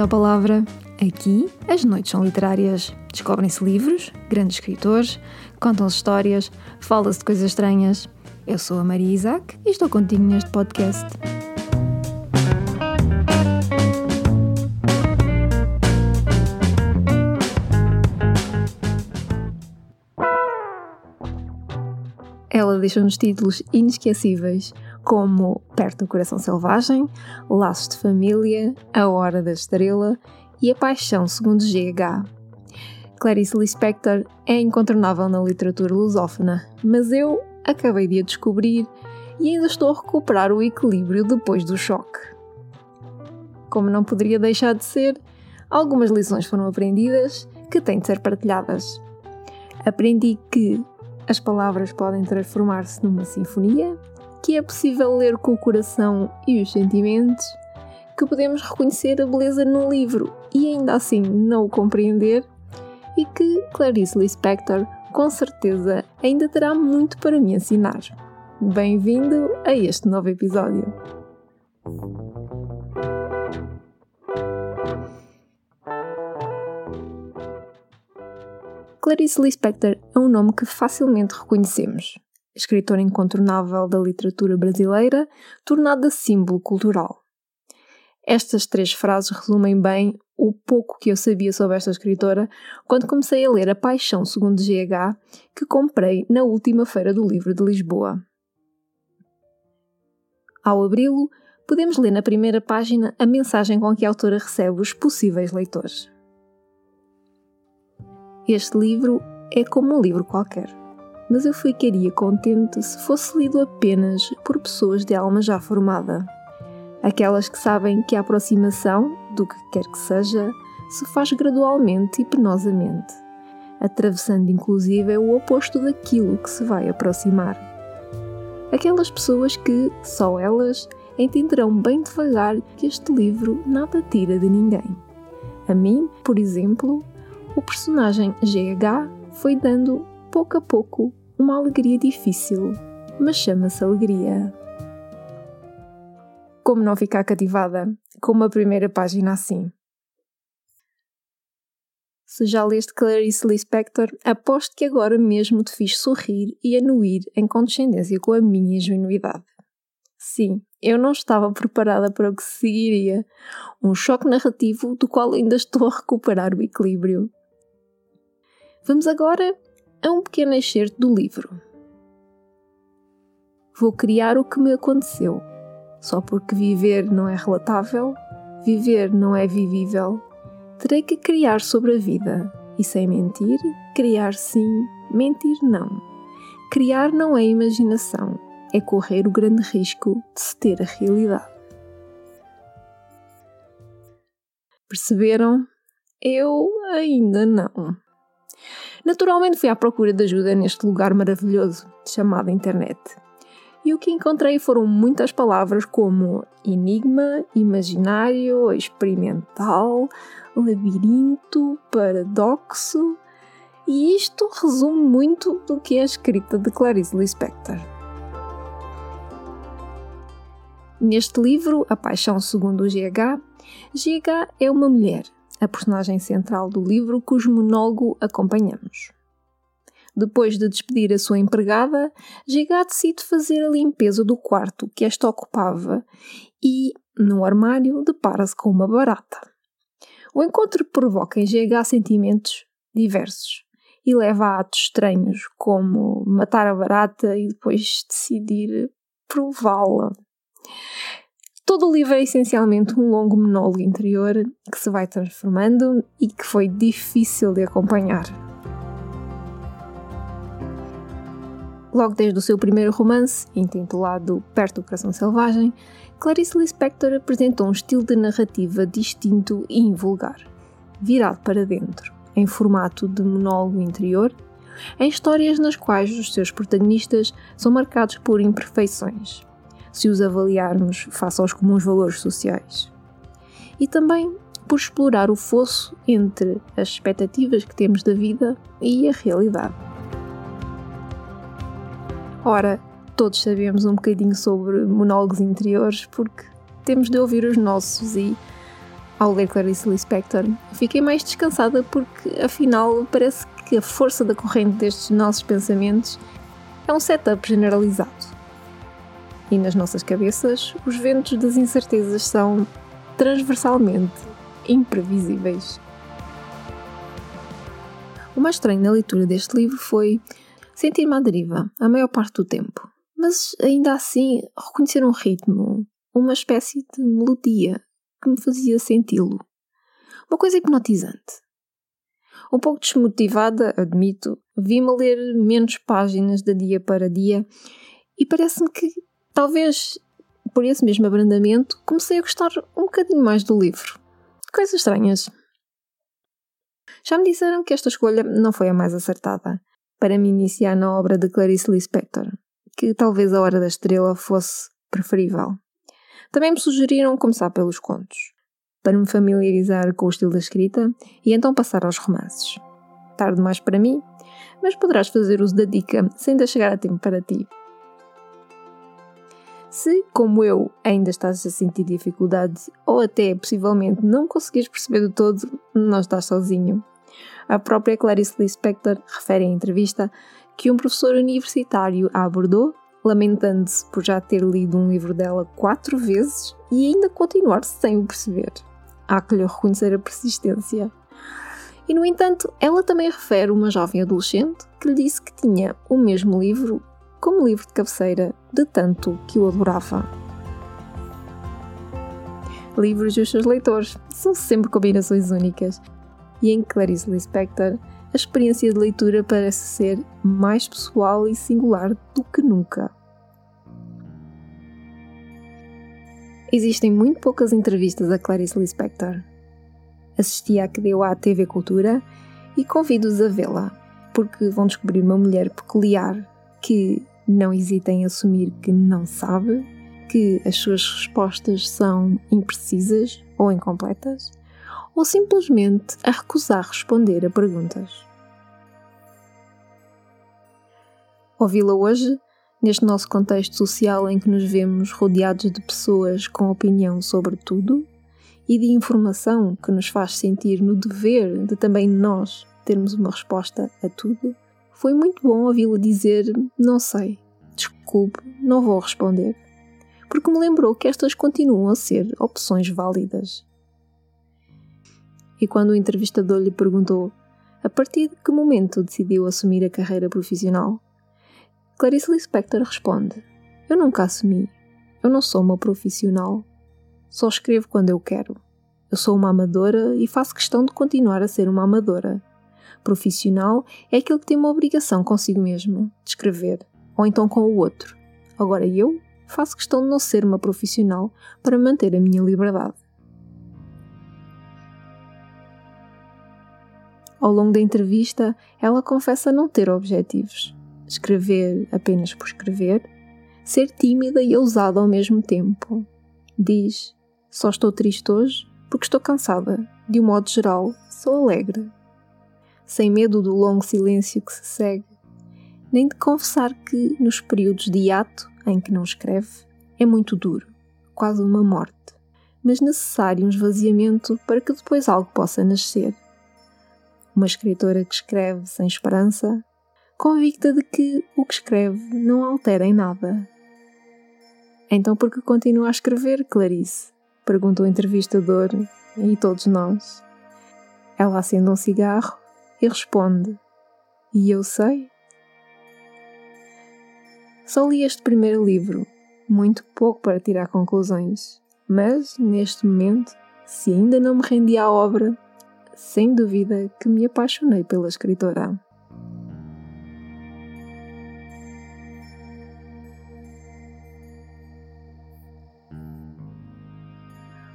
À palavra. Aqui, as noites são literárias. Descobrem-se livros, grandes escritores, contam-se histórias, fala-se de coisas estranhas. Eu sou a Maria Isaac e estou contigo neste podcast. Ela deixou-nos títulos inesquecíveis como Perto do Coração Selvagem, Laços de Família, A Hora da Estrela e A Paixão segundo GH. Clarice Lispector é incontornável na literatura lusófona, mas eu acabei de a descobrir e ainda estou a recuperar o equilíbrio depois do choque. Como não poderia deixar de ser, algumas lições foram aprendidas que têm de ser partilhadas. Aprendi que as palavras podem transformar-se numa sinfonia que é possível ler com o coração e os sentimentos, que podemos reconhecer a beleza no livro e ainda assim não o compreender, e que Clarice Lispector com certeza ainda terá muito para me ensinar. Bem-vindo a este novo episódio. Clarice Lispector é um nome que facilmente reconhecemos escritora incontornável da literatura brasileira, tornada símbolo cultural. Estas três frases resumem bem o pouco que eu sabia sobre esta escritora quando comecei a ler A Paixão segundo GH, que comprei na última feira do livro de Lisboa. Ao abri-lo, podemos ler na primeira página a mensagem com que a autora recebe os possíveis leitores. Este livro é como um livro qualquer mas eu ficaria contente se fosse lido apenas por pessoas de alma já formada. Aquelas que sabem que a aproximação, do que quer que seja, se faz gradualmente e penosamente, atravessando inclusive o oposto daquilo que se vai aproximar. Aquelas pessoas que, só elas, entenderão bem devagar que este livro nada tira de ninguém. A mim, por exemplo, o personagem GH foi dando pouco a pouco uma alegria difícil, mas chama-se alegria. Como não ficar cativada com uma primeira página assim? Se já leste Clarice Lispector, aposto que agora mesmo te fiz sorrir e anuir em condescendência com a minha ingenuidade. Sim, eu não estava preparada para o que seguiria, um choque narrativo do qual ainda estou a recuperar o equilíbrio. Vamos agora a um pequeno excerto do livro. Vou criar o que me aconteceu. Só porque viver não é relatável, viver não é vivível, terei que criar sobre a vida. E sem mentir, criar sim, mentir não. Criar não é imaginação, é correr o grande risco de se ter a realidade. Perceberam? Eu ainda não. Naturalmente fui à procura de ajuda neste lugar maravilhoso chamado internet. E o que encontrei foram muitas palavras como enigma, imaginário, experimental, labirinto, paradoxo, e isto resume muito do que é a escrita de Clarice Lispector. Neste livro, A Paixão segundo o GH, GH é uma mulher, a personagem central do livro cujo monólogo acompanhamos. Depois de despedir a sua empregada, Giga decide fazer a limpeza do quarto que esta ocupava e, no armário, depara-se com uma barata. O encontro provoca em GH sentimentos diversos e leva a atos estranhos, como matar a barata e depois decidir prová-la. Todo o livro é essencialmente um longo monólogo interior que se vai transformando e que foi difícil de acompanhar. Logo desde o seu primeiro romance, intitulado Perto do Coração Selvagem, Clarice Lispector apresentou um estilo de narrativa distinto e invulgar, virado para dentro, em formato de monólogo interior, em histórias nas quais os seus protagonistas são marcados por imperfeições, se os avaliarmos face aos comuns valores sociais. E também por explorar o fosso entre as expectativas que temos da vida e a realidade. Ora, todos sabemos um bocadinho sobre monólogos interiores porque temos de ouvir os nossos e Ao ler Clarice Lispector, fiquei mais descansada porque, afinal, parece que a força da corrente destes nossos pensamentos é um setup generalizado. E nas nossas cabeças, os ventos das incertezas são transversalmente imprevisíveis. O mais estranho na leitura deste livro foi sentir-me à deriva a maior parte do tempo, mas ainda assim reconhecer um ritmo, uma espécie de melodia que me fazia senti-lo. Uma coisa hipnotizante. Um pouco desmotivada, admito, vi-me ler menos páginas de dia para dia e parece-me que, talvez por esse mesmo abrandamento, comecei a gostar um bocadinho mais do livro. Coisas estranhas. Já me disseram que esta escolha não foi a mais acertada para me iniciar na obra de Clarice Lispector, que talvez a Hora da Estrela fosse preferível. Também me sugeriram começar pelos contos, para me familiarizar com o estilo da escrita e então passar aos romances. Tarde demais para mim, mas poderás fazer uso da dica sem ainda chegar a tempo para ti. Se, como eu, ainda estás a sentir dificuldade ou até possivelmente não conseguires perceber do todo, não estás sozinho. A própria Clarice Lispector refere em entrevista que um professor universitário a abordou lamentando-se por já ter lido um livro dela quatro vezes e ainda continuar sem o perceber. Há que lhe reconhecer a persistência. E, no entanto, ela também refere uma jovem adolescente que lhe disse que tinha o mesmo livro como livro de cabeceira, de tanto que o adorava. Livros e os seus leitores são sempre combinações únicas, e em Clarice Lispector a experiência de leitura parece ser mais pessoal e singular do que nunca. Existem muito poucas entrevistas a Clarice Lispector. Assisti à que deu à TV Cultura e convido-os a vê-la, porque vão descobrir uma mulher peculiar que não hesita em assumir que não sabe, que as suas respostas são imprecisas ou incompletas ou simplesmente a recusar responder a perguntas. Ouvi-la hoje, neste nosso contexto social em que nos vemos rodeados de pessoas com opinião sobre tudo e de informação que nos faz sentir no dever de também nós termos uma resposta a tudo, foi muito bom ouvi-la dizer: Não sei, desculpe, não vou responder. Porque me lembrou que estas continuam a ser opções válidas e quando o entrevistador lhe perguntou a partir de que momento decidiu assumir a carreira profissional, Clarice Lispector responde: Eu nunca assumi. Eu não sou uma profissional. Só escrevo quando eu quero. Eu sou uma amadora e faço questão de continuar a ser uma amadora. Profissional é aquele que tem uma obrigação consigo mesmo, de escrever, ou então com o outro. Agora eu faço questão de não ser uma profissional para manter a minha liberdade. Ao longo da entrevista, ela confessa não ter objetivos, escrever apenas por escrever, ser tímida e ousada ao mesmo tempo. Diz: Só estou triste hoje porque estou cansada. De um modo geral, sou alegre. Sem medo do longo silêncio que se segue, nem de confessar que, nos períodos de hiato em que não escreve, é muito duro, quase uma morte, mas necessário um esvaziamento para que depois algo possa nascer uma escritora que escreve sem esperança, convicta de que o que escreve não altera em nada. Então, por que continua a escrever, Clarice? Pergunta o entrevistador e todos nós. Ela acende um cigarro e responde: E eu sei? Só li este primeiro livro, muito pouco para tirar conclusões, mas, neste momento, se ainda não me rendi à obra, sem dúvida que me apaixonei pela escritora.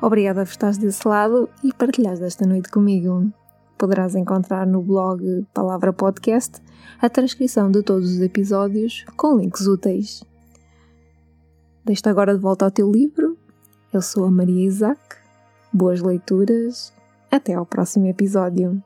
Obrigada por estares desse lado e partilhares esta noite comigo. Poderás encontrar no blog Palavra Podcast a transcrição de todos os episódios com links úteis. Deixo agora de volta ao teu livro. Eu sou a Maria Isaac. Boas leituras até ao próximo episódio.